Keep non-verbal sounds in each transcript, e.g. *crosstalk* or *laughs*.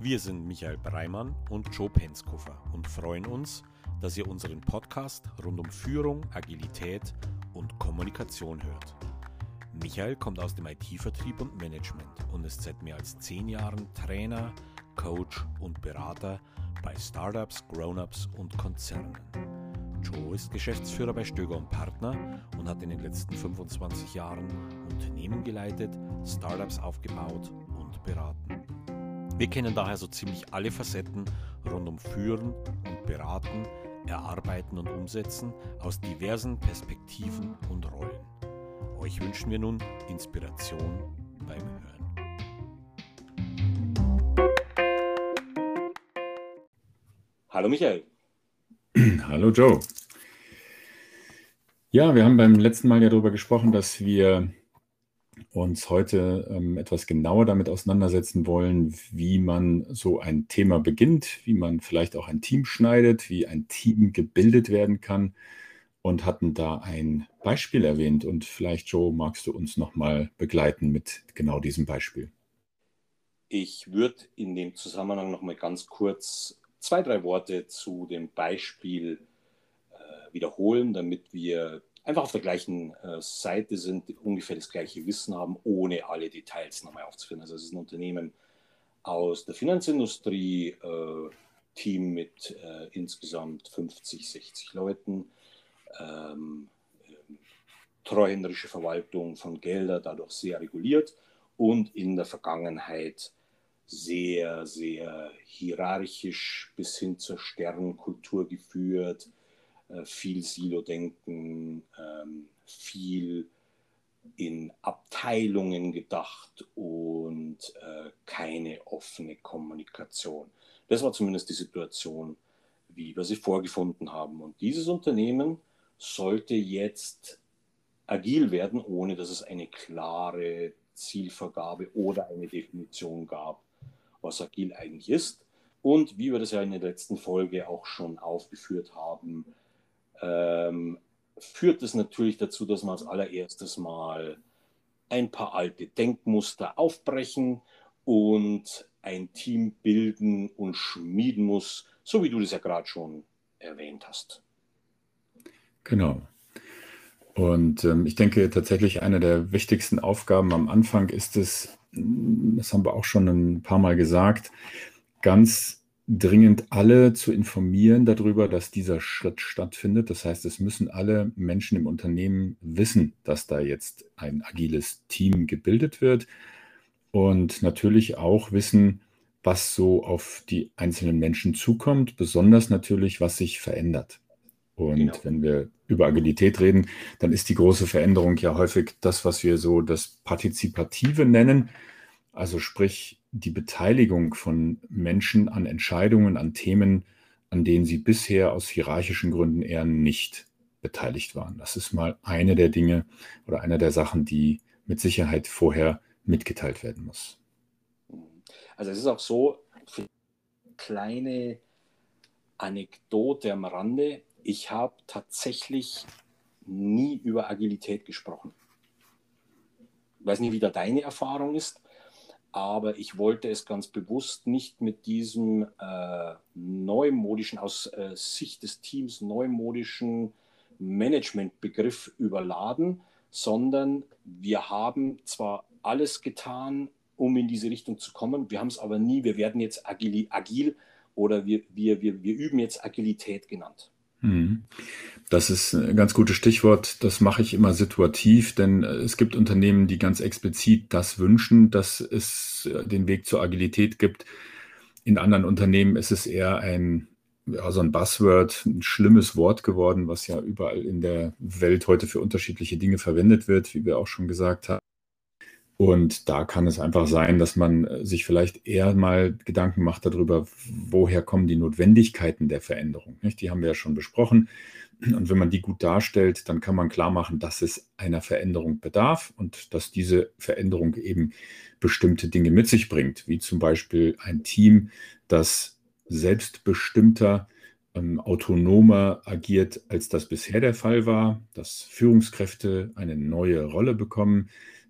Wir sind Michael Breimann und Joe Penskofer und freuen uns, dass ihr unseren Podcast rund um Führung, Agilität und Kommunikation hört. Michael kommt aus dem IT-Vertrieb und Management und ist seit mehr als zehn Jahren Trainer, Coach und Berater bei Startups, Grown-ups und Konzernen. Joe ist Geschäftsführer bei Stöger und Partner und hat in den letzten 25 Jahren Unternehmen geleitet, Startups aufgebaut und beraten. Wir kennen daher so ziemlich alle Facetten rund um Führen und Beraten, Erarbeiten und Umsetzen aus diversen Perspektiven und Rollen. Euch wünschen wir nun Inspiration beim Hören. Hallo Michael. *clears throat* Hallo Joe. Ja, wir haben beim letzten Mal ja darüber gesprochen, dass wir uns heute ähm, etwas genauer damit auseinandersetzen wollen, wie man so ein Thema beginnt, wie man vielleicht auch ein Team schneidet, wie ein Team gebildet werden kann und hatten da ein Beispiel erwähnt. Und vielleicht, Joe, magst du uns nochmal begleiten mit genau diesem Beispiel? Ich würde in dem Zusammenhang nochmal ganz kurz zwei, drei Worte zu dem Beispiel äh, wiederholen, damit wir einfach auf der gleichen äh, Seite sind, ungefähr das gleiche Wissen haben, ohne alle Details nochmal aufzuführen. Also es ist ein Unternehmen aus der Finanzindustrie, äh, Team mit äh, insgesamt 50, 60 Leuten, ähm, ähm, treuhänderische Verwaltung von Geldern, dadurch sehr reguliert und in der Vergangenheit sehr, sehr hierarchisch bis hin zur Sternkultur geführt, äh, viel Silo-Denken, ähm, viel in Abteilungen gedacht und äh, keine offene Kommunikation. Das war zumindest die Situation, wie wir sie vorgefunden haben. Und dieses Unternehmen sollte jetzt agil werden, ohne dass es eine klare Zielvergabe oder eine Definition gab, was agil eigentlich ist. Und wie wir das ja in der letzten Folge auch schon aufgeführt haben, ähm, führt es natürlich dazu, dass man als allererstes mal ein paar alte Denkmuster aufbrechen und ein Team bilden und schmieden muss, so wie du das ja gerade schon erwähnt hast. Genau. Und ähm, ich denke tatsächlich, eine der wichtigsten Aufgaben am Anfang ist es, das haben wir auch schon ein paar Mal gesagt, ganz dringend alle zu informieren darüber, dass dieser Schritt stattfindet. Das heißt, es müssen alle Menschen im Unternehmen wissen, dass da jetzt ein agiles Team gebildet wird und natürlich auch wissen, was so auf die einzelnen Menschen zukommt, besonders natürlich, was sich verändert. Und genau. wenn wir über Agilität reden, dann ist die große Veränderung ja häufig das, was wir so das Partizipative nennen. Also sprich, die Beteiligung von Menschen an Entscheidungen, an Themen, an denen sie bisher aus hierarchischen Gründen eher nicht beteiligt waren. Das ist mal eine der Dinge oder eine der Sachen, die mit Sicherheit vorher mitgeteilt werden muss. Also es ist auch so, kleine Anekdote am Rande. Ich habe tatsächlich nie über Agilität gesprochen. Ich weiß nicht, wie da deine Erfahrung ist, aber ich wollte es ganz bewusst nicht mit diesem äh, neumodischen, aus äh, Sicht des Teams neumodischen Managementbegriff überladen, sondern wir haben zwar alles getan, um in diese Richtung zu kommen, wir haben es aber nie, wir werden jetzt agil, agil oder wir, wir, wir, wir üben jetzt Agilität genannt. Mhm. Das ist ein ganz gutes Stichwort. Das mache ich immer situativ, denn äh, es gibt Unternehmen, die ganz explizit das wünschen, dass es äh, den Weg zur Agilität gibt. In anderen Unternehmen ist es eher ein, ja, so ein Buzzword, ein schlimmes Wort geworden, was ja überall in der Welt heute für unterschiedliche Dinge verwendet wird, wie wir auch schon gesagt haben. Und da kann es einfach sein, dass man äh, sich vielleicht eher mal Gedanken macht darüber, woher kommen die Notwendigkeiten der Veränderung. Nicht? Die haben wir ja schon besprochen. Und wenn man die gut darstellt, dann kann man klar machen, dass es einer Veränderung bedarf und dass diese Veränderung eben bestimmte Dinge mit sich bringt, wie zum Beispiel ein Team, das selbstbestimmter, ähm, autonomer agiert, als das bisher der Fall war, dass Führungskräfte eine neue Rolle bekommen,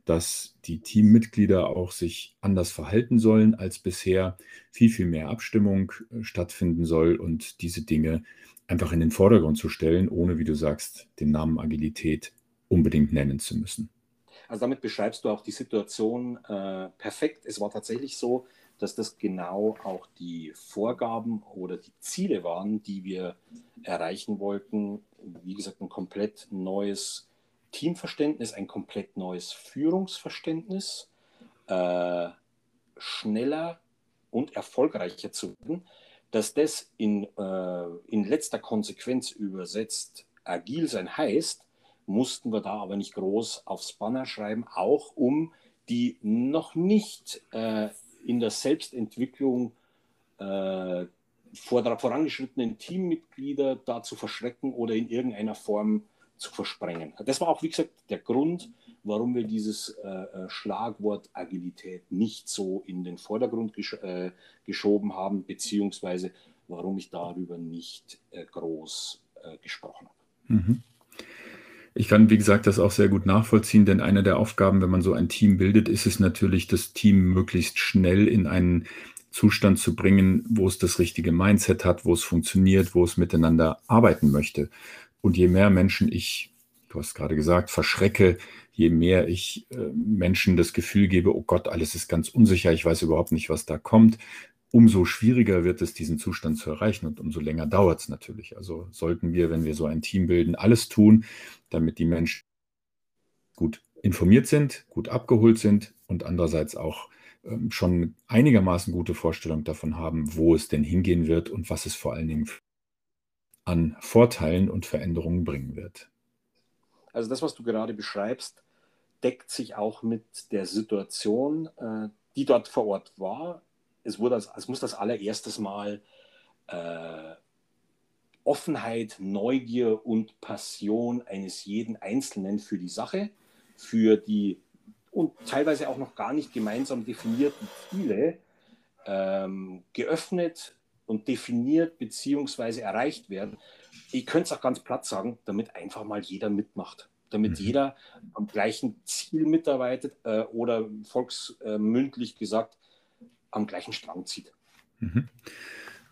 dass die Teammitglieder auch sich anders verhalten sollen als bisher, viel, viel mehr Abstimmung äh, stattfinden soll und diese Dinge einfach in den Vordergrund zu stellen, ohne, wie du sagst, den Namen Agilität unbedingt nennen zu müssen. Also damit beschreibst du auch die Situation äh, perfekt. Es war tatsächlich so, dass das genau auch die Vorgaben oder die Ziele waren, die wir erreichen wollten. Wie gesagt, ein komplett neues Teamverständnis, ein komplett neues Führungsverständnis, äh, schneller und erfolgreicher zu werden. Dass das in, äh, in letzter Konsequenz übersetzt agil sein heißt, mussten wir da aber nicht groß aufs Banner schreiben, auch um die noch nicht äh, in der Selbstentwicklung äh, vorangeschrittenen Teammitglieder da zu verschrecken oder in irgendeiner Form zu versprengen. Das war auch, wie gesagt, der Grund, warum wir dieses äh, äh Schlagwort Agilität nicht so in den Vordergrund gesch äh, geschoben haben, beziehungsweise warum ich darüber nicht äh, groß äh, gesprochen habe. Mhm. Ich kann, wie gesagt, das auch sehr gut nachvollziehen, denn eine der Aufgaben, wenn man so ein Team bildet, ist es natürlich, das Team möglichst schnell in einen Zustand zu bringen, wo es das richtige Mindset hat, wo es funktioniert, wo es miteinander arbeiten möchte. Und je mehr Menschen ich, du hast gerade gesagt, verschrecke, je mehr ich äh, Menschen das Gefühl gebe, oh Gott, alles ist ganz unsicher, ich weiß überhaupt nicht, was da kommt, umso schwieriger wird es, diesen Zustand zu erreichen und umso länger dauert es natürlich. Also sollten wir, wenn wir so ein Team bilden, alles tun, damit die Menschen gut informiert sind, gut abgeholt sind und andererseits auch ähm, schon einigermaßen gute Vorstellung davon haben, wo es denn hingehen wird und was es vor allen Dingen an Vorteilen und Veränderungen bringen wird. Also das, was du gerade beschreibst, deckt sich auch mit der Situation, äh, die dort vor Ort war es, wurde es muss das allererstes Mal äh, Offenheit, Neugier und Passion eines jeden Einzelnen für die Sache, für die und teilweise auch noch gar nicht gemeinsam definierten Ziele ähm, geöffnet und definiert bzw. erreicht werden. Ich könnte es auch ganz platt sagen, damit einfach mal jeder mitmacht, damit mhm. jeder am gleichen Ziel mitarbeitet äh, oder volksmündlich gesagt, am gleichen Strang zieht. Mhm.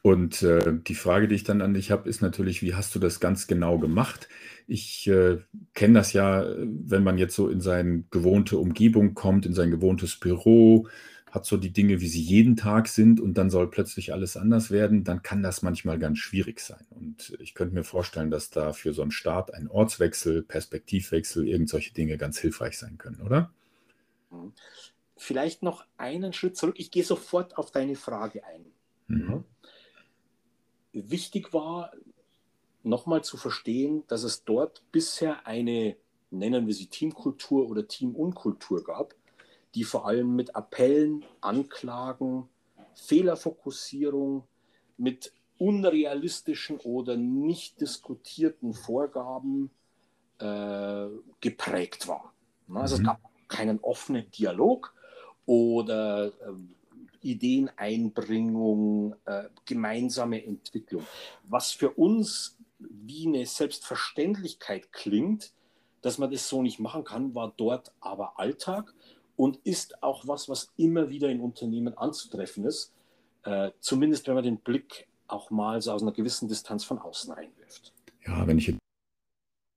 Und äh, die Frage, die ich dann an dich habe, ist natürlich, wie hast du das ganz genau gemacht? Ich äh, kenne das ja, wenn man jetzt so in seine gewohnte Umgebung kommt, in sein gewohntes Büro, hat so die Dinge, wie sie jeden Tag sind und dann soll plötzlich alles anders werden, dann kann das manchmal ganz schwierig sein. Und ich könnte mir vorstellen, dass da für so einen Start ein Ortswechsel, Perspektivwechsel, irgend solche Dinge ganz hilfreich sein können, oder? Mhm vielleicht noch einen Schritt zurück. Ich gehe sofort auf deine Frage ein. Mhm. Wichtig war, nochmal zu verstehen, dass es dort bisher eine, nennen wir sie Teamkultur oder Teamunkultur gab, die vor allem mit Appellen, Anklagen, Fehlerfokussierung, mit unrealistischen oder nicht diskutierten Vorgaben äh, geprägt war. Also mhm. es gab keinen offenen Dialog, oder äh, Ideeneinbringung, äh, gemeinsame Entwicklung. Was für uns wie eine Selbstverständlichkeit klingt, dass man das so nicht machen kann, war dort aber Alltag und ist auch was, was immer wieder in Unternehmen anzutreffen ist, äh, zumindest wenn man den Blick auch mal so aus einer gewissen Distanz von außen reinwirft. Ja, wenn ich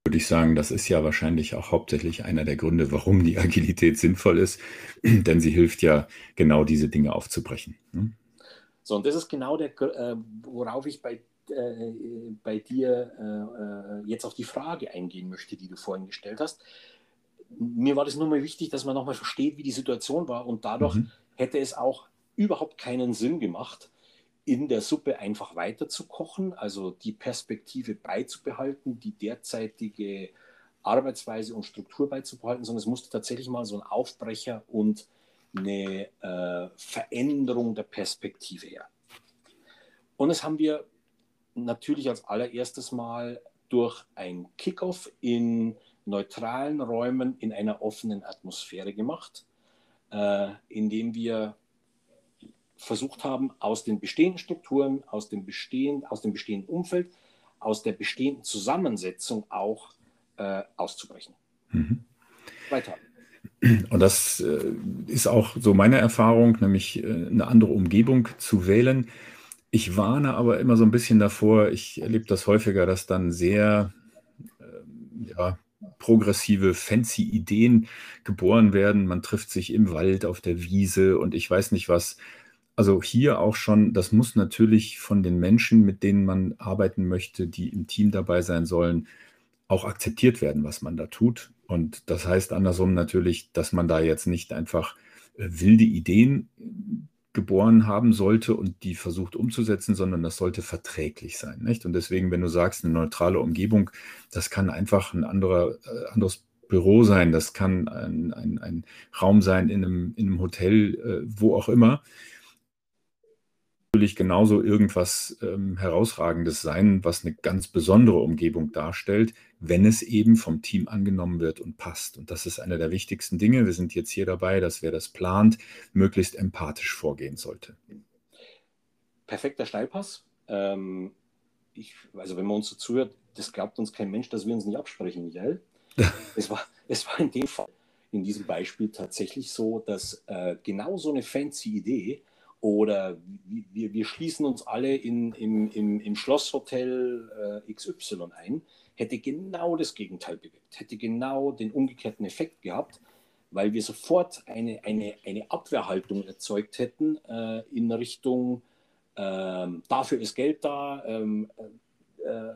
würde ich sagen, das ist ja wahrscheinlich auch hauptsächlich einer der Gründe, warum die Agilität sinnvoll ist, *clears throat* denn sie hilft ja genau diese Dinge aufzubrechen. Ne? So, und das ist genau der, äh, worauf ich bei, äh, bei dir äh, äh, jetzt auf die Frage eingehen möchte, die du vorhin gestellt hast. Mir war das nur mal wichtig, dass man nochmal versteht, wie die Situation war und dadurch mhm. hätte es auch überhaupt keinen Sinn gemacht, in der Suppe einfach weiter zu kochen, also die Perspektive beizubehalten, die derzeitige Arbeitsweise und Struktur beizubehalten, sondern es musste tatsächlich mal so ein Aufbrecher und eine äh, Veränderung der Perspektive her. Und das haben wir natürlich als allererstes Mal durch ein Kickoff in neutralen Räumen in einer offenen Atmosphäre gemacht, äh, indem wir versucht haben, aus den bestehenden Strukturen, aus dem, bestehend, aus dem bestehenden Umfeld, aus der bestehenden Zusammensetzung auch äh, auszubrechen. Mhm. Weiter. Und das äh, ist auch so meine Erfahrung, nämlich äh, eine andere Umgebung zu wählen. Ich warne aber immer so ein bisschen davor, ich erlebe das häufiger, dass dann sehr äh, ja, progressive, fancy Ideen geboren werden. Man trifft sich im Wald, auf der Wiese und ich weiß nicht was. Also hier auch schon, das muss natürlich von den Menschen, mit denen man arbeiten möchte, die im Team dabei sein sollen, auch akzeptiert werden, was man da tut. Und das heißt andersrum natürlich, dass man da jetzt nicht einfach äh, wilde Ideen geboren haben sollte und die versucht umzusetzen, sondern das sollte verträglich sein. Nicht? Und deswegen, wenn du sagst, eine neutrale Umgebung, das kann einfach ein anderer, äh, anderes Büro sein, das kann ein, ein, ein Raum sein in einem, in einem Hotel, äh, wo auch immer natürlich genauso irgendwas ähm, Herausragendes sein, was eine ganz besondere Umgebung darstellt, wenn es eben vom Team angenommen wird und passt. Und das ist einer der wichtigsten Dinge. Wir sind jetzt hier dabei, dass wer das plant, möglichst empathisch vorgehen sollte. Perfekter Steilpass. Ähm, ich, also wenn man uns so zuhört, das glaubt uns kein Mensch, dass wir uns nicht absprechen, Michael. *laughs* es, war, es war in dem Fall, in diesem Beispiel tatsächlich so, dass äh, genau so eine fancy Idee oder wir, wir schließen uns alle in, im, im, im Schlosshotel äh, XY ein, hätte genau das Gegenteil bewirkt, hätte genau den umgekehrten Effekt gehabt, weil wir sofort eine, eine, eine Abwehrhaltung erzeugt hätten äh, in Richtung, äh, dafür ist Geld da, ähm, äh,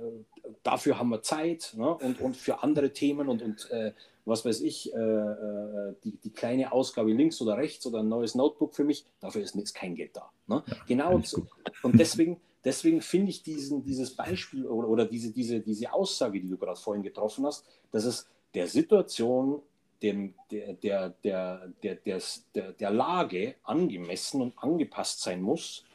dafür haben wir Zeit ne? und, und für andere Themen und, und äh, was weiß ich, äh, äh, die, die kleine Ausgabe links oder rechts oder ein neues Notebook für mich, dafür ist, ist kein Geld da. Ne? Ja, genau. Und deswegen, deswegen finde ich diesen, dieses Beispiel oder, oder diese, diese, diese Aussage, die du gerade vorhin getroffen hast, dass es der Situation, dem, der, der, der, der, der, der Lage angemessen und angepasst sein muss,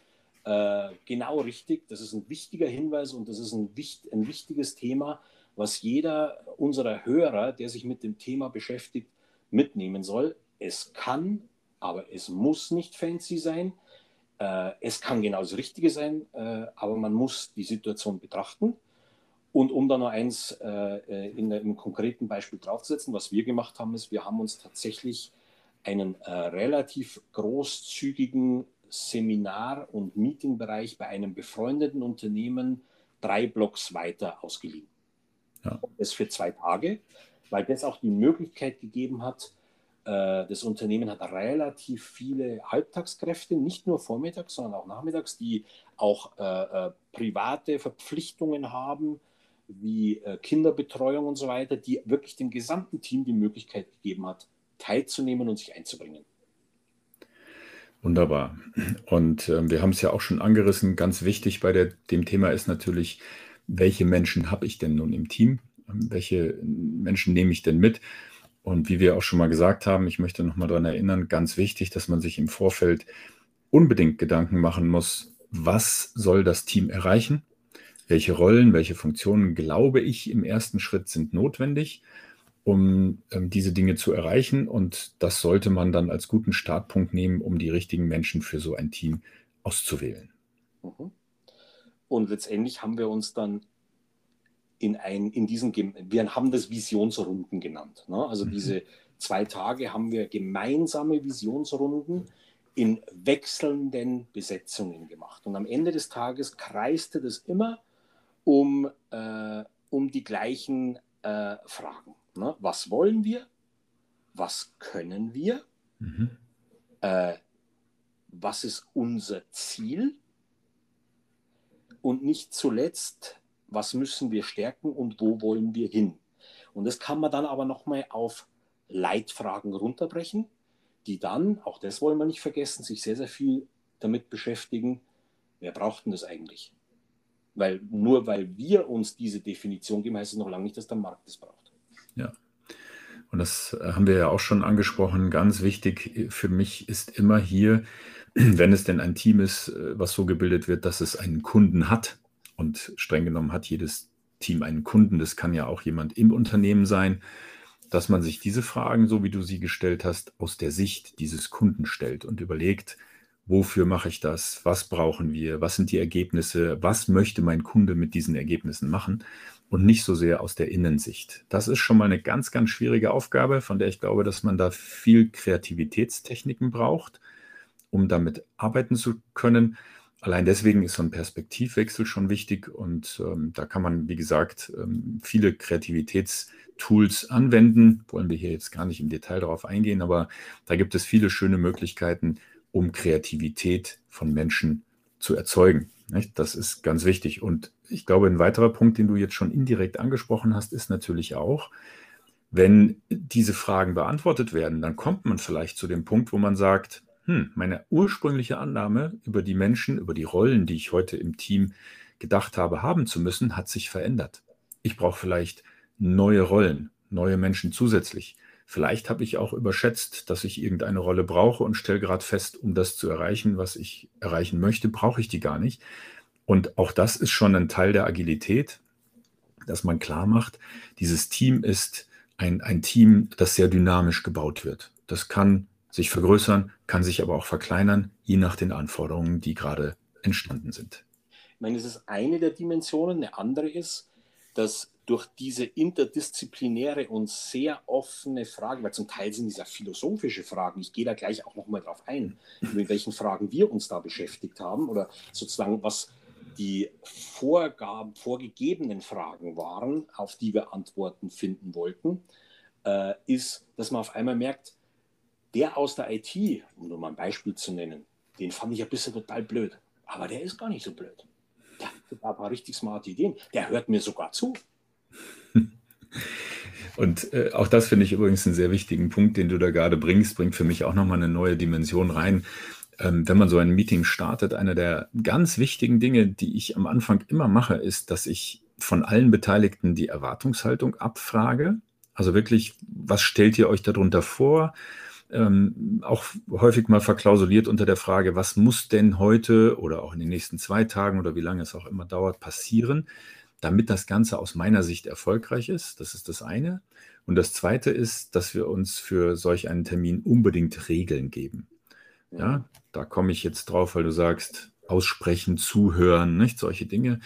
äh, genau richtig. Das ist ein wichtiger Hinweis und das ist ein, ein wichtiges Thema, was jeder unserer Hörer, der sich mit dem Thema beschäftigt, mitnehmen soll. Es kann, aber es muss nicht fancy sein. Äh, es kann genau das Richtige sein, äh, aber man muss die Situation betrachten. Und um da noch eins äh, in, im konkreten Beispiel draufzusetzen, was wir gemacht haben, ist, wir haben uns tatsächlich einen äh, relativ großzügigen Seminar- und Meetingbereich bei einem befreundeten Unternehmen drei Blocks weiter ausgeliehen. Ja. Das für zwei Tage, weil das auch die Möglichkeit gegeben hat, äh, das Unternehmen hat relativ viele Halbtagskräfte, nicht nur vormittags, sondern auch nachmittags, die auch äh, äh, private Verpflichtungen haben, wie äh, Kinderbetreuung und so weiter, die wirklich dem gesamten Team die Möglichkeit gegeben hat, teilzunehmen und sich einzubringen. Wunderbar. Und äh, wir haben es ja auch schon angerissen. Ganz wichtig bei der, dem Thema ist natürlich, welche Menschen habe ich denn nun im Team? Welche Menschen nehme ich denn mit? Und wie wir auch schon mal gesagt haben, ich möchte noch mal daran erinnern, ganz wichtig, dass man sich im Vorfeld unbedingt Gedanken machen muss, was soll das Team erreichen? Welche Rollen, welche Funktionen, glaube ich, im ersten Schritt sind notwendig, um ähm, diese Dinge zu erreichen? Und das sollte man dann als guten Startpunkt nehmen, um die richtigen Menschen für so ein Team auszuwählen. Mhm. Und letztendlich haben wir uns dann in, ein, in diesen, wir haben das Visionsrunden genannt. Ne? Also mhm. diese zwei Tage haben wir gemeinsame Visionsrunden in wechselnden Besetzungen gemacht. Und am Ende des Tages kreiste das immer um, äh, um die gleichen äh, Fragen. Ne? Was wollen wir? Was können wir? Mhm. Äh, was ist unser Ziel? und nicht zuletzt, was müssen wir stärken und wo wollen wir hin. Und das kann man dann aber nochmal auf Leitfragen runterbrechen, die dann, auch das wollen wir nicht vergessen, sich sehr, sehr viel damit beschäftigen, wer braucht denn das eigentlich? Weil nur weil wir uns diese Definition geben, heißt es noch lange nicht, dass der Markt das braucht. Ja. Und das haben wir ja auch schon angesprochen. Ganz wichtig für mich ist immer hier, *clears throat* wenn es denn ein Team ist, äh, was so gebildet wird, dass es einen Kunden hat, und streng genommen hat jedes Team einen Kunden, das kann ja auch jemand im Unternehmen sein, dass man sich diese Fragen, so wie du sie gestellt hast, aus der Sicht dieses Kunden stellt und überlegt, wofür mache ich das, was brauchen wir, was sind die Ergebnisse, was möchte mein Kunde mit diesen Ergebnissen machen? Und nicht so sehr aus der Innensicht. Das ist schon mal eine ganz, ganz schwierige Aufgabe, von der ich glaube, dass man da viel Kreativitätstechniken braucht, um damit arbeiten zu können. Allein deswegen ist so ein Perspektivwechsel schon wichtig und ähm, da kann man, wie gesagt, ähm, viele Kreativitätstools anwenden. Wollen wir hier jetzt gar nicht im Detail darauf eingehen, aber da gibt es viele schöne Möglichkeiten, um Kreativität von Menschen zu erzeugen. Nicht? Das ist ganz wichtig. Und ich glaube, ein weiterer Punkt, den du jetzt schon indirekt angesprochen hast, ist natürlich auch, wenn diese Fragen beantwortet werden, dann kommt man vielleicht zu dem Punkt, wo man sagt, hm, meine ursprüngliche Annahme über die Menschen, über die Rollen, die ich heute im Team gedacht habe, haben zu müssen, hat sich verändert. Ich brauche vielleicht neue Rollen, neue Menschen zusätzlich. Vielleicht habe ich auch überschätzt, dass ich irgendeine Rolle brauche und stelle gerade fest, um das zu erreichen, was ich erreichen möchte, brauche ich die gar nicht. Und auch das ist schon ein Teil der Agilität, dass man klar macht, dieses Team ist ein, ein Team, das sehr dynamisch gebaut wird. Das kann sich vergrößern, kann sich aber auch verkleinern, je nach den Anforderungen, die gerade entstanden sind. Ich meine, das ist eine der Dimensionen. Eine andere ist, dass durch diese interdisziplinäre und sehr offene Frage, weil zum Teil sind es ja philosophische Fragen, ich gehe da gleich auch nochmal drauf ein, mit welchen Fragen wir uns da beschäftigt haben oder sozusagen was die Vorgaben, vorgegebenen Fragen waren, auf die wir Antworten finden wollten, äh, ist, dass man auf einmal merkt, der aus der IT, um nur mal ein Beispiel zu nennen, den fand ich ein bisschen total blöd. Aber der ist gar nicht so blöd. Der hat ein paar richtig smarte Ideen. Der hört mir sogar zu. *laughs* Und äh, auch das finde ich übrigens einen sehr wichtigen Punkt, den du da gerade bringst, bringt für mich auch nochmal eine neue Dimension rein. Ähm, wenn man so ein Meeting startet, eine der ganz wichtigen Dinge, die ich am Anfang immer mache, ist, dass ich von allen Beteiligten die Erwartungshaltung abfrage. Also wirklich, was stellt ihr euch darunter vor? Ähm, auch häufig mal verklausuliert unter der Frage, was muss denn heute oder auch in den nächsten zwei Tagen oder wie lange es auch immer dauert, passieren, damit das Ganze aus meiner Sicht erfolgreich ist. Das ist das eine. Und das zweite ist, dass wir uns für solch einen Termin unbedingt Regeln geben. Ja, da komme ich jetzt drauf, weil du sagst, aussprechen, zuhören, nicht solche Dinge.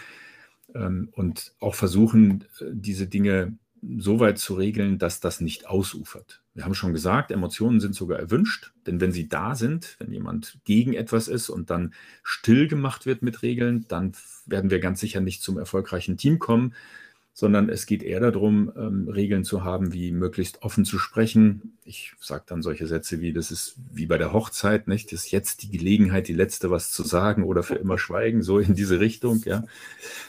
Ähm, und auch versuchen, äh, diese Dinge so weit zu regeln, dass das nicht ausufert. Wir haben schon gesagt, Emotionen sind sogar erwünscht, denn wenn sie da sind, wenn jemand gegen etwas ist und dann still gemacht wird mit Regeln, dann werden wir ganz sicher nicht zum erfolgreichen Team kommen, sondern es geht eher darum, ähm, Regeln zu haben, wie möglichst offen zu sprechen. Ich sage dann solche Sätze wie, das ist wie bei der Hochzeit, nicht? Das ist jetzt die Gelegenheit, die letzte was zu sagen oder für immer schweigen, so in diese Richtung, ja.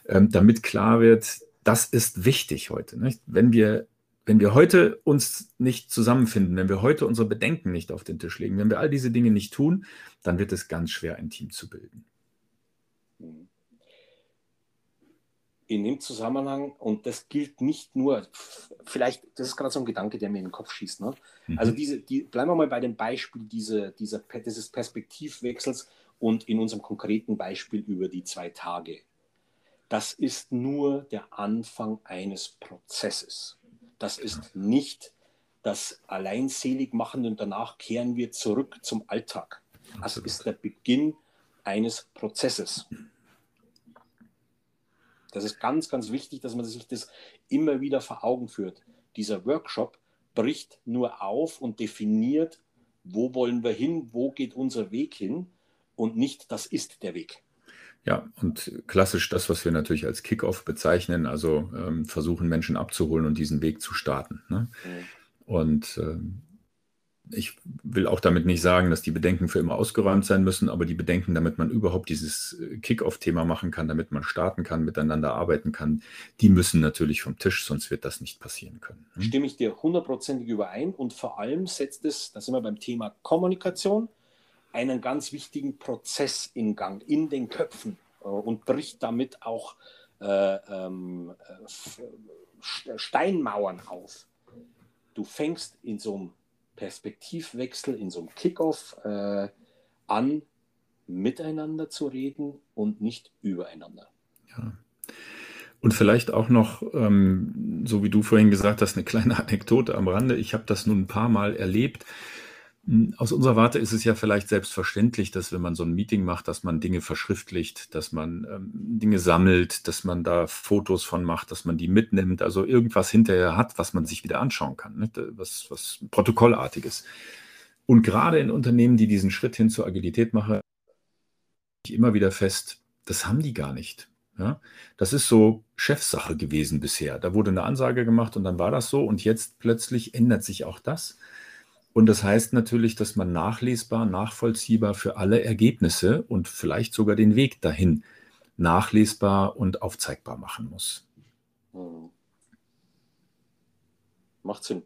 Ähm, damit klar wird, das ist wichtig heute. Nicht? Wenn, wir, wenn wir heute uns nicht zusammenfinden, wenn wir heute unsere Bedenken nicht auf den Tisch legen, wenn wir all diese Dinge nicht tun, dann wird es ganz schwer, ein Team zu bilden. In dem Zusammenhang, und das gilt nicht nur, vielleicht, das ist gerade so ein Gedanke, der mir in den Kopf schießt. Ne? Mhm. Also diese, die, bleiben wir mal bei dem Beispiel diese, dieser, dieses Perspektivwechsels und in unserem konkreten Beispiel über die zwei Tage das ist nur der Anfang eines Prozesses. Das ist nicht das Alleinseligmachende und danach kehren wir zurück zum Alltag. Das ist der Beginn eines Prozesses. Das ist ganz, ganz wichtig, dass man sich das immer wieder vor Augen führt. Dieser Workshop bricht nur auf und definiert, wo wollen wir hin, wo geht unser Weg hin und nicht, das ist der Weg. Ja, und klassisch das, was wir natürlich als Kickoff bezeichnen, also ähm, versuchen Menschen abzuholen und diesen Weg zu starten. Ne? Mhm. Und ähm, ich will auch damit nicht sagen, dass die Bedenken für immer ausgeräumt sein müssen, aber die Bedenken, damit man überhaupt dieses äh, Kickoff-Thema machen kann, damit man starten kann, miteinander arbeiten kann, die müssen natürlich vom Tisch, sonst wird das nicht passieren können. Ne? Stimme ich dir hundertprozentig überein und vor allem setzt es, da sind wir beim Thema Kommunikation, einen ganz wichtigen Prozess in Gang, in den Köpfen äh, und bricht damit auch äh, ähm, äh, Steinmauern auf. Du fängst in so einem Perspektivwechsel, in so einem Kickoff äh, an, miteinander zu reden und nicht übereinander. Ja. Und vielleicht auch noch, ähm, so wie du vorhin gesagt hast, eine kleine *laughs* Anekdote am Rande. Ich habe das nun ein paar Mal erlebt aus unserer Warte ist es ja vielleicht selbstverständlich, dass wenn man so ein Meeting macht, dass man Dinge verschriftlicht, dass man ähm, Dinge sammelt, dass man da Fotos von macht, dass man die mitnimmt, also irgendwas hinterher hat, was man sich wieder anschauen kann, ne? was, was Protokollartiges. Und gerade in Unternehmen, die diesen Schritt hin zur Agilität machen, ich immer wieder fest, das haben die gar nicht. Ja? Das ist so Chefsache gewesen bisher. Da wurde eine Ansage gemacht und dann war das so und jetzt plötzlich ändert sich auch das. Und das heißt natürlich, dass man nachlesbar, nachvollziehbar für alle Ergebnisse und vielleicht sogar den Weg dahin nachlesbar und aufzeigbar machen muss. Hm. Macht Sinn.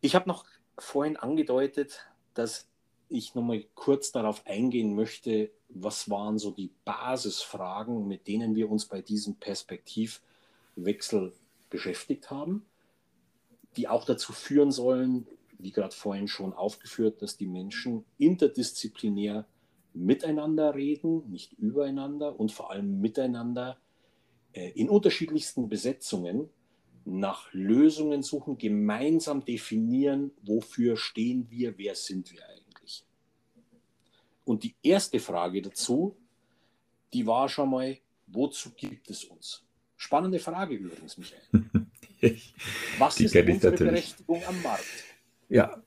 Ich habe noch vorhin angedeutet, dass ich nochmal kurz darauf eingehen möchte, was waren so die Basisfragen, mit denen wir uns bei diesem Perspektivwechsel beschäftigt haben, die auch dazu führen sollen, wie gerade vorhin schon aufgeführt, dass die Menschen interdisziplinär miteinander reden, nicht übereinander und vor allem miteinander äh, in unterschiedlichsten Besetzungen nach Lösungen suchen, gemeinsam definieren, wofür stehen wir, wer sind wir eigentlich. Und die erste Frage dazu, die war schon mal, wozu gibt es uns? Spannende Frage übrigens, Michael. *laughs* Was ist unsere Berechtigung am Markt? Ja.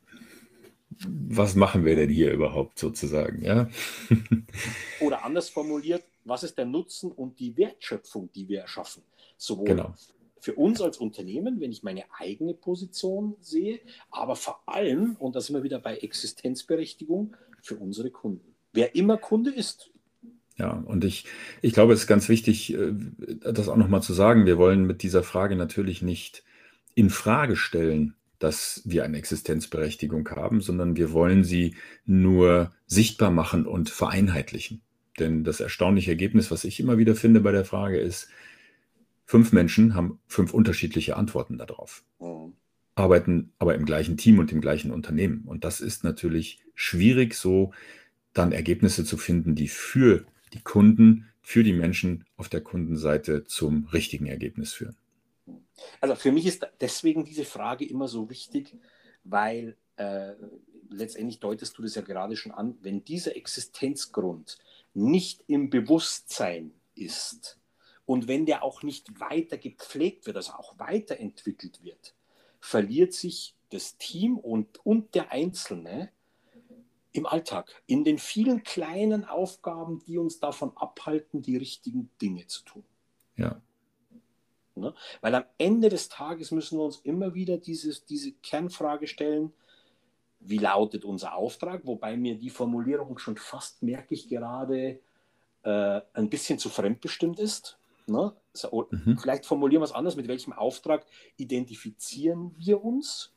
Was machen wir denn hier überhaupt sozusagen? Ja? *laughs* Oder anders formuliert, was ist der Nutzen und die Wertschöpfung, die wir erschaffen? Sowohl genau. für uns als Unternehmen, wenn ich meine eigene Position sehe, aber vor allem, und da sind wir wieder bei Existenzberechtigung, für unsere Kunden. Wer immer Kunde ist, ja, und ich, ich glaube, es ist ganz wichtig, äh, das auch nochmal zu sagen. Wir wollen mit dieser Frage natürlich nicht in Frage stellen, dass wir eine Existenzberechtigung haben, sondern wir wollen sie nur sichtbar machen und vereinheitlichen. Denn das erstaunliche Ergebnis, was ich immer wieder finde bei der Frage ist, fünf Menschen haben fünf unterschiedliche Antworten darauf, mhm. arbeiten aber im gleichen Team und im gleichen Unternehmen. Und das ist natürlich schwierig, so dann Ergebnisse zu finden, die für die Kunden, für die Menschen auf der Kundenseite zum richtigen Ergebnis führen. Also für mich ist deswegen diese Frage immer so wichtig, weil äh, letztendlich deutest du das ja gerade schon an, wenn dieser Existenzgrund nicht im Bewusstsein ist und wenn der auch nicht weiter gepflegt wird, also auch weiterentwickelt wird, verliert sich das Team und, und der Einzelne im Alltag, in den vielen kleinen Aufgaben, die uns davon abhalten, die richtigen Dinge zu tun. Ja. Ne? Weil am Ende des Tages müssen wir uns immer wieder dieses, diese Kernfrage stellen, wie lautet unser Auftrag? Wobei mir die Formulierung schon fast, merke ich gerade, äh, ein bisschen zu fremdbestimmt ist. Ne? So, mhm. Vielleicht formulieren wir es anders, mit welchem Auftrag identifizieren wir uns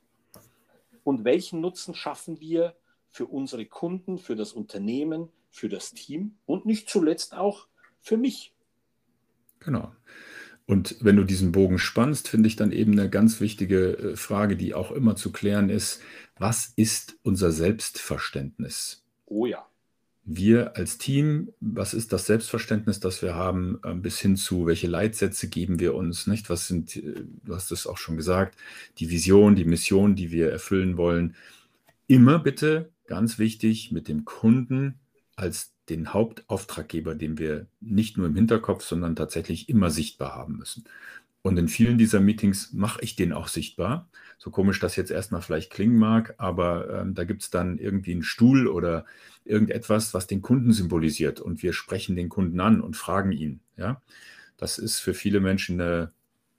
und welchen Nutzen schaffen wir für unsere Kunden, für das Unternehmen, für das Team und nicht zuletzt auch für mich. Genau. Und wenn du diesen Bogen spannst, finde ich dann eben eine ganz wichtige äh, Frage, die auch immer zu klären ist, was ist unser Selbstverständnis? Oh ja. Wir als Team, was ist das Selbstverständnis, das wir haben, ähm, bis hin zu, welche Leitsätze geben wir uns, nicht? Was sind, äh, du hast es auch schon gesagt, die Vision, die Mission, die wir erfüllen wollen. Immer bitte, ganz wichtig, mit dem Kunden als den Hauptauftraggeber, den wir nicht nur im Hinterkopf, sondern tatsächlich immer sichtbar haben müssen. Und in vielen dieser Meetings mache ich den auch sichtbar. So komisch das jetzt erstmal vielleicht klingen mag, aber ähm, da gibt es dann irgendwie einen Stuhl oder irgendetwas, was den Kunden symbolisiert. Und wir sprechen den Kunden an und fragen ihn. Ja? Das ist für viele Menschen eine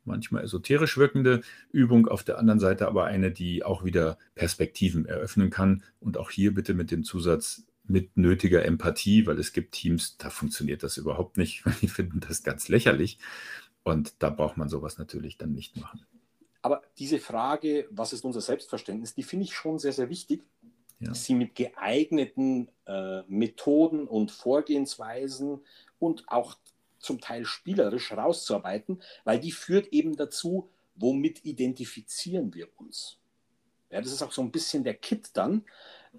manchmal esoterisch wirkende Übung, auf der anderen Seite aber eine, die auch wieder Perspektiven eröffnen kann. Und auch hier bitte mit dem Zusatz, mit nötiger Empathie, weil es gibt Teams, da funktioniert das überhaupt nicht. *laughs* Die finden das ganz lächerlich. Und da braucht man sowas natürlich dann nicht machen. Aber diese Frage, was ist unser Selbstverständnis, die finde ich schon sehr, sehr wichtig. Ja. Sie mit geeigneten äh, Methoden und Vorgehensweisen und auch zum Teil spielerisch rauszuarbeiten, weil die führt eben dazu, womit identifizieren wir uns. Ja, das ist auch so ein bisschen der Kit dann,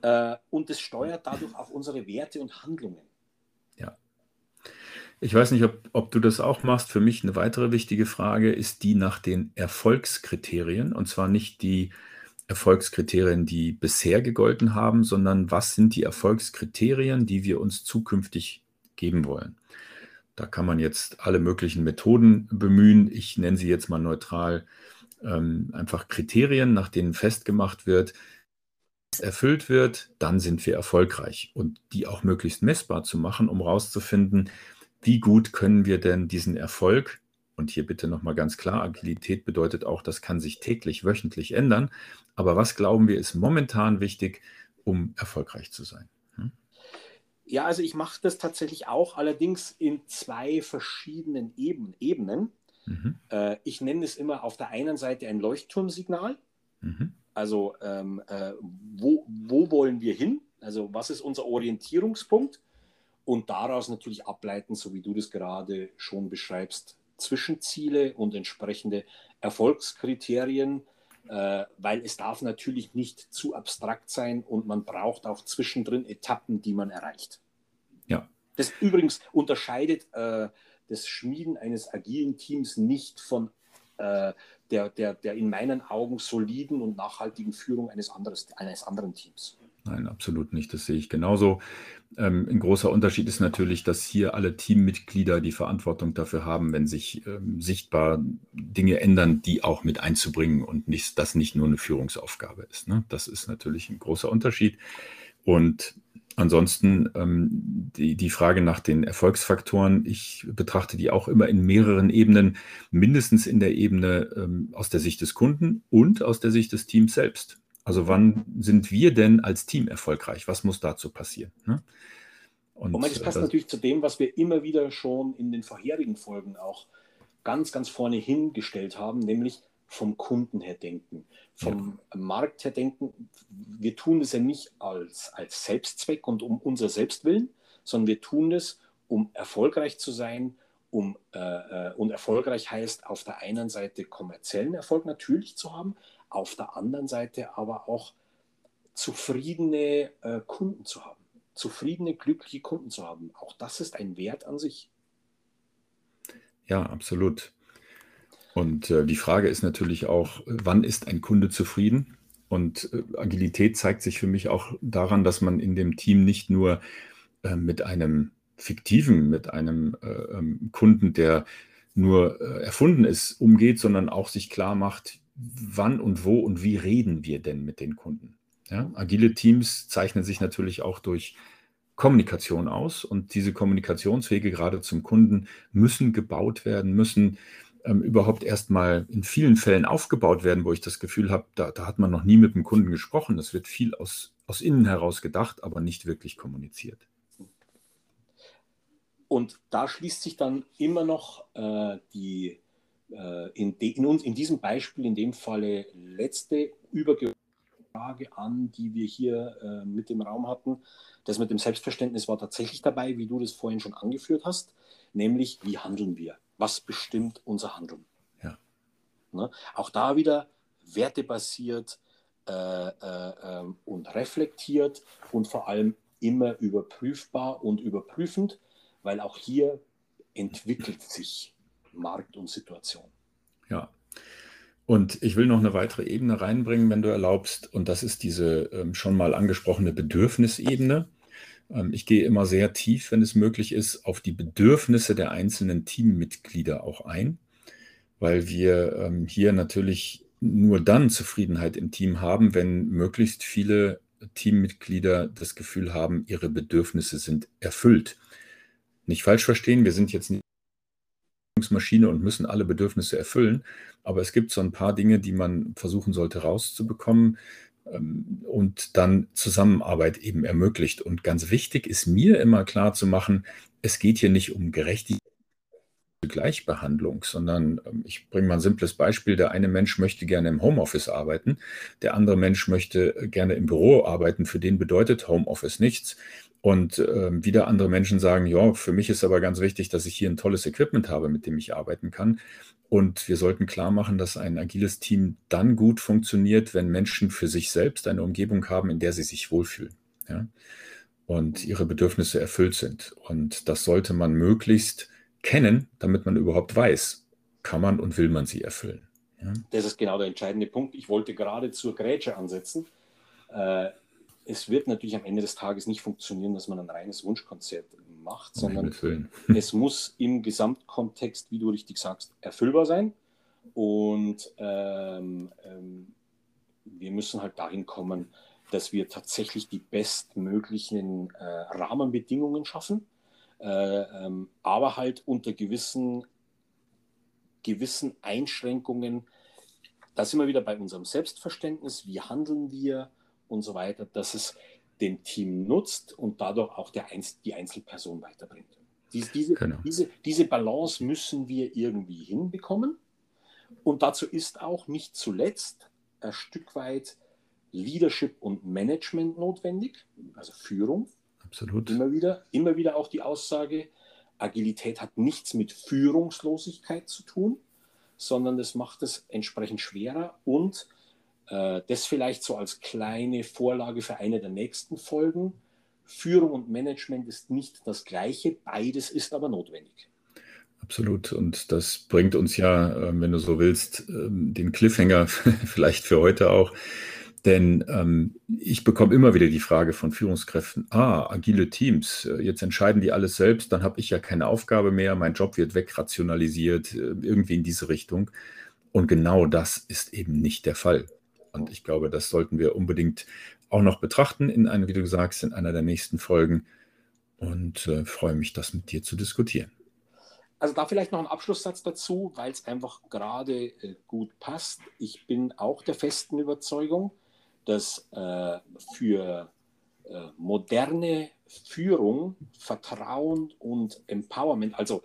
äh, und es steuert dadurch auch unsere Werte und Handlungen. Ja. Ich weiß nicht, ob, ob du das auch machst. Für mich eine weitere wichtige Frage ist die nach den Erfolgskriterien. Und zwar nicht die Erfolgskriterien, die bisher gegolten haben, sondern was sind die Erfolgskriterien, die wir uns zukünftig geben wollen. Da kann man jetzt alle möglichen Methoden bemühen. Ich nenne sie jetzt mal neutral ähm, einfach Kriterien, nach denen festgemacht wird, erfüllt wird, dann sind wir erfolgreich. Und die auch möglichst messbar zu machen, um herauszufinden, wie gut können wir denn diesen Erfolg, und hier bitte nochmal ganz klar, Agilität bedeutet auch, das kann sich täglich, wöchentlich ändern, aber was glauben wir ist momentan wichtig, um erfolgreich zu sein? Hm? Ja, also ich mache das tatsächlich auch, allerdings in zwei verschiedenen Ebenen. Mhm. Äh, ich nenne es immer auf der einen Seite ein Leuchtturmsignal. Mhm. Also ähm, äh, wo, wo wollen wir hin? Also was ist unser Orientierungspunkt? Und daraus natürlich ableiten, so wie du das gerade schon beschreibst, Zwischenziele und entsprechende Erfolgskriterien, äh, weil es darf natürlich nicht zu abstrakt sein und man braucht auch zwischendrin Etappen, die man erreicht. Ja. Das übrigens unterscheidet äh, das Schmieden eines agilen Teams nicht von äh, der, der, der in meinen Augen soliden und nachhaltigen Führung eines, anderes, eines anderen Teams. Nein, absolut nicht. Das sehe ich genauso. Ähm, ein großer Unterschied ist natürlich, dass hier alle Teammitglieder die Verantwortung dafür haben, wenn sich ähm, sichtbar Dinge ändern, die auch mit einzubringen und nicht, das nicht nur eine Führungsaufgabe ist. Ne? Das ist natürlich ein großer Unterschied. Und Ansonsten ähm, die, die Frage nach den Erfolgsfaktoren, ich betrachte die auch immer in mehreren Ebenen, mindestens in der Ebene ähm, aus der Sicht des Kunden und aus der Sicht des Teams selbst. Also wann sind wir denn als Team erfolgreich? Was muss dazu passieren? Ne? Und, und das passt äh, natürlich zu dem, was wir immer wieder schon in den vorherigen Folgen auch ganz, ganz vorne hingestellt haben, nämlich vom Kunden her denken, vom ja. Markt her denken. Wir tun das ja nicht als, als Selbstzweck und um unser Selbstwillen, sondern wir tun das, um erfolgreich zu sein, um, äh, äh, und erfolgreich heißt auf der einen Seite kommerziellen Erfolg natürlich zu haben, auf der anderen Seite aber auch zufriedene äh, Kunden zu haben, zufriedene, glückliche Kunden zu haben. Auch das ist ein Wert an sich. Ja, absolut. Und äh, die Frage ist natürlich auch, wann ist ein Kunde zufrieden? Und äh, Agilität zeigt sich für mich auch daran, dass man in dem Team nicht nur äh, mit einem fiktiven, mit einem äh, ähm, Kunden, der nur äh, erfunden ist, umgeht, sondern auch sich klar macht, wann und wo und wie reden wir denn mit den Kunden. Ja? Agile Teams zeichnen sich natürlich auch durch Kommunikation aus und diese Kommunikationswege gerade zum Kunden müssen gebaut werden, müssen ähm, überhaupt erstmal in vielen Fällen aufgebaut werden, wo ich das Gefühl habe, da, da, hat man noch nie mit dem Kunden gesprochen. Das wird viel aus, aus innen heraus gedacht, aber nicht wirklich kommuniziert. Und da schließt sich dann immer noch äh, die äh, in, de, in, uns, in diesem Beispiel, in dem Falle letzte Überfrage an, die wir hier äh, mit dem Raum hatten. Das mit dem Selbstverständnis war tatsächlich dabei, wie du das vorhin schon angeführt hast, nämlich wie handeln wir? Was bestimmt unser Handeln. Ja. Ne? Auch da wieder wertebasiert äh, äh, ähm, und reflektiert und vor allem immer überprüfbar und überprüfend, weil auch hier entwickelt sich Markt und Situation. Ja. Und ich will noch eine weitere Ebene reinbringen, wenn du erlaubst, und das ist diese ähm, schon mal angesprochene Bedürfnisebene. Ähm, ich gehe immer sehr tief, wenn es möglich ist, auf die Bedürfnisse der einzelnen Teammitglieder auch ein, weil wir ähm, hier natürlich nur dann Zufriedenheit im Team haben, wenn möglichst viele Teammitglieder das Gefühl haben, ihre Bedürfnisse sind erfüllt. Nicht falsch verstehen, wir sind jetzt nicht Maschine und müssen alle Bedürfnisse erfüllen, aber es gibt so ein paar Dinge, die man versuchen sollte rauszubekommen, und dann Zusammenarbeit eben ermöglicht. Und ganz wichtig ist mir immer klar zu machen, es geht hier nicht um Gerechtigkeit. Gleichbehandlung, sondern ähm, ich bringe mal ein simples Beispiel. Der eine Mensch möchte gerne im Homeoffice arbeiten, der andere Mensch möchte gerne im Büro arbeiten. Für den bedeutet Homeoffice nichts. Und äh, wieder andere Menschen sagen, ja, für mich ist aber ganz wichtig, dass ich hier ein tolles Equipment habe, mit dem ich arbeiten kann. Und wir sollten klar machen, dass ein agiles Team dann gut funktioniert, wenn Menschen für sich selbst eine Umgebung haben, in der sie sich wohlfühlen. Ja? Und ihre Bedürfnisse erfüllt sind. Und das sollte man möglichst kennen, damit man überhaupt weiß, kann man und will man sie erfüllen. Ja. Das ist genau der entscheidende Punkt. Ich wollte gerade zur Grätsche ansetzen. Äh, es wird natürlich am Ende des Tages nicht funktionieren, dass man ein reines Wunschkonzert macht, sondern *laughs* es muss im Gesamtkontext, wie du richtig sagst, erfüllbar sein. Und ähm, ähm, wir müssen halt dahin kommen, dass wir tatsächlich die bestmöglichen äh, Rahmenbedingungen schaffen, äh, ähm, aber halt unter gewissen, gewissen Einschränkungen. Da sind wir wieder bei unserem Selbstverständnis, wie handeln wir und so weiter, dass es dem Team nutzt und dadurch auch der Einz die Einzelperson weiterbringt. Dies, diese, genau. diese, diese Balance müssen wir irgendwie hinbekommen. Und dazu ist auch nicht zuletzt ein Stück weit Leadership und Management notwendig, also Führung. Absolut. Immer wieder, immer wieder auch die Aussage, Agilität hat nichts mit Führungslosigkeit zu tun, sondern das macht es entsprechend schwerer und das vielleicht so als kleine Vorlage für eine der nächsten Folgen. Führung und Management ist nicht das gleiche, beides ist aber notwendig. Absolut. Und das bringt uns ja, ähm, wenn du so willst, ähm, den Cliffhanger *laughs* vielleicht für heute auch. Denn ähm, ich bekomme immer wieder die Frage von Führungskräften, ah, agile Teams, äh, jetzt entscheiden die alles selbst, dann habe ich ja keine Aufgabe mehr, mein Job wird wegrationalisiert, äh, irgendwie in diese Richtung. Und genau das ist eben nicht der Fall. Und ich glaube, das sollten wir unbedingt auch noch betrachten in einer, wie du sagst, in einer der nächsten Folgen. Und äh, freue mich, das mit dir zu diskutieren. Also da vielleicht noch ein Abschlusssatz dazu, weil es einfach gerade äh, gut passt. Ich bin auch der festen Überzeugung, dass äh, für äh, moderne Führung, Vertrauen und Empowerment, also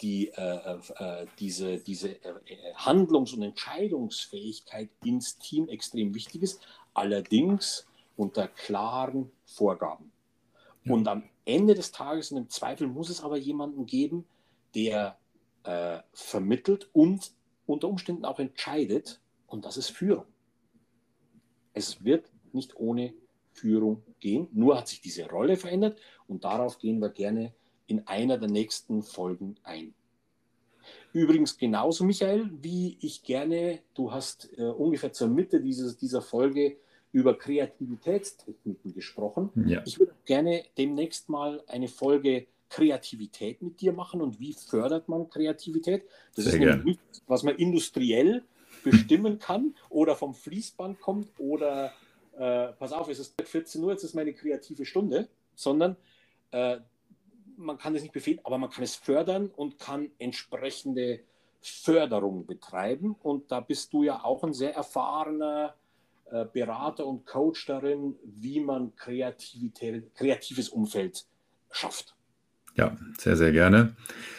die, äh, äh, diese, diese äh, Handlungs- und Entscheidungsfähigkeit ins Team extrem wichtig ist, allerdings unter klaren Vorgaben. Ja. Und am Ende des Tages und im Zweifel muss es aber jemanden geben, der äh, vermittelt und unter Umständen auch entscheidet, und das ist Führung. Es wird nicht ohne Führung gehen, nur hat sich diese Rolle verändert und darauf gehen wir gerne in einer der nächsten Folgen ein. Übrigens genauso, Michael, wie ich gerne, du hast äh, ungefähr zur Mitte dieses, dieser Folge über Kreativitätstechniken gesprochen. Ja. Ich würde gerne demnächst mal eine Folge Kreativität mit dir machen und wie fördert man Kreativität. Das Sehr ist nichts, was man industriell bestimmen kann oder vom Fließband kommt oder äh, pass auf, es ist 14 Uhr, jetzt ist meine kreative Stunde, sondern äh, man kann es nicht befehlen, aber man kann es fördern und kann entsprechende Förderung betreiben. Und da bist du ja auch ein sehr erfahrener äh, Berater und Coach darin, wie man kreatives Umfeld schafft. Ja, sehr, sehr gerne,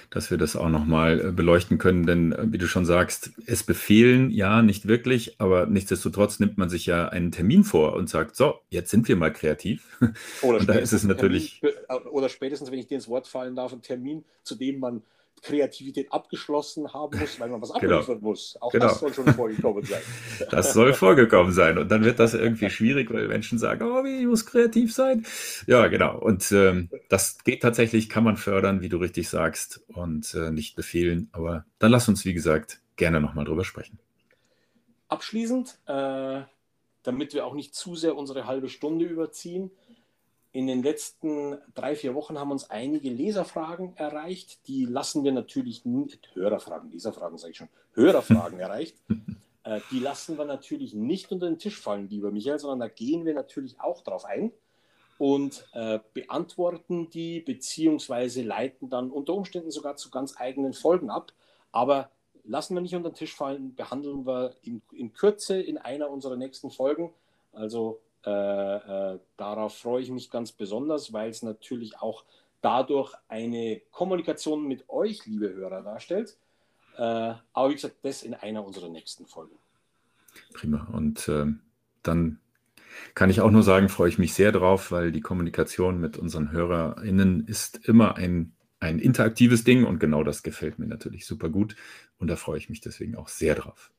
dass wir das auch nochmal äh, beleuchten können. Denn äh, wie du schon sagst, es befehlen ja nicht wirklich, aber nichtsdestotrotz nimmt man sich ja einen Termin vor und sagt, so, jetzt sind wir mal kreativ. Oder, *laughs* und da ist es natürlich. Termin, äh, oder spätestens, wenn ich dir ins Wort fallen darf, ein Termin, zu dem man Kreativität abgeschlossen haben muss, weil man was genau. abliefern muss. Auch genau. das soll schon vorgekommen sein. *laughs* Das soll vorgekommen sein. Und dann wird das irgendwie schwierig, weil Menschen sagen, oh, ich muss kreativ sein. Ja, genau. Und ähm, das geht tatsächlich, kann man fördern, wie du richtig sagst, und äh, nicht befehlen. Aber dann lass uns, wie gesagt, gerne nochmal drüber sprechen. Abschließend, äh, damit wir auch nicht zu sehr unsere halbe Stunde überziehen, in den letzten drei, vier Wochen haben uns einige Leserfragen erreicht. Die lassen wir natürlich nicht, Hörerfragen, Leserfragen sage ich schon, Hörerfragen *laughs* erreicht. Äh, die lassen wir natürlich nicht unter den Tisch fallen, lieber Michael, sondern da gehen wir natürlich auch drauf ein und äh, beantworten die, beziehungsweise leiten dann unter Umständen sogar zu ganz eigenen Folgen ab. Aber lassen wir nicht unter den Tisch fallen, behandeln wir in, in Kürze in einer unserer nächsten Folgen. Also äh, darauf freue ich mich ganz besonders, weil es natürlich auch dadurch eine Kommunikation mit euch, liebe Hörer, darstellt. Äh, aber wie gesagt, das in einer unserer nächsten Folgen. Prima. Und äh, dann kann ich auch nur sagen, freue ich mich sehr drauf, weil die Kommunikation mit unseren HörerInnen ist immer ein, ein interaktives Ding und genau das gefällt mir natürlich super gut. Und da freue ich mich deswegen auch sehr drauf.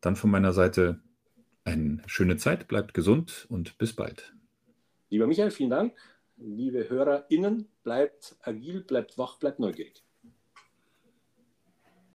Dann von meiner Seite eine schöne Zeit, bleibt gesund und bis bald. Lieber Michael, vielen Dank. Liebe HörerInnen, bleibt agil, bleibt wach, bleibt neugierig.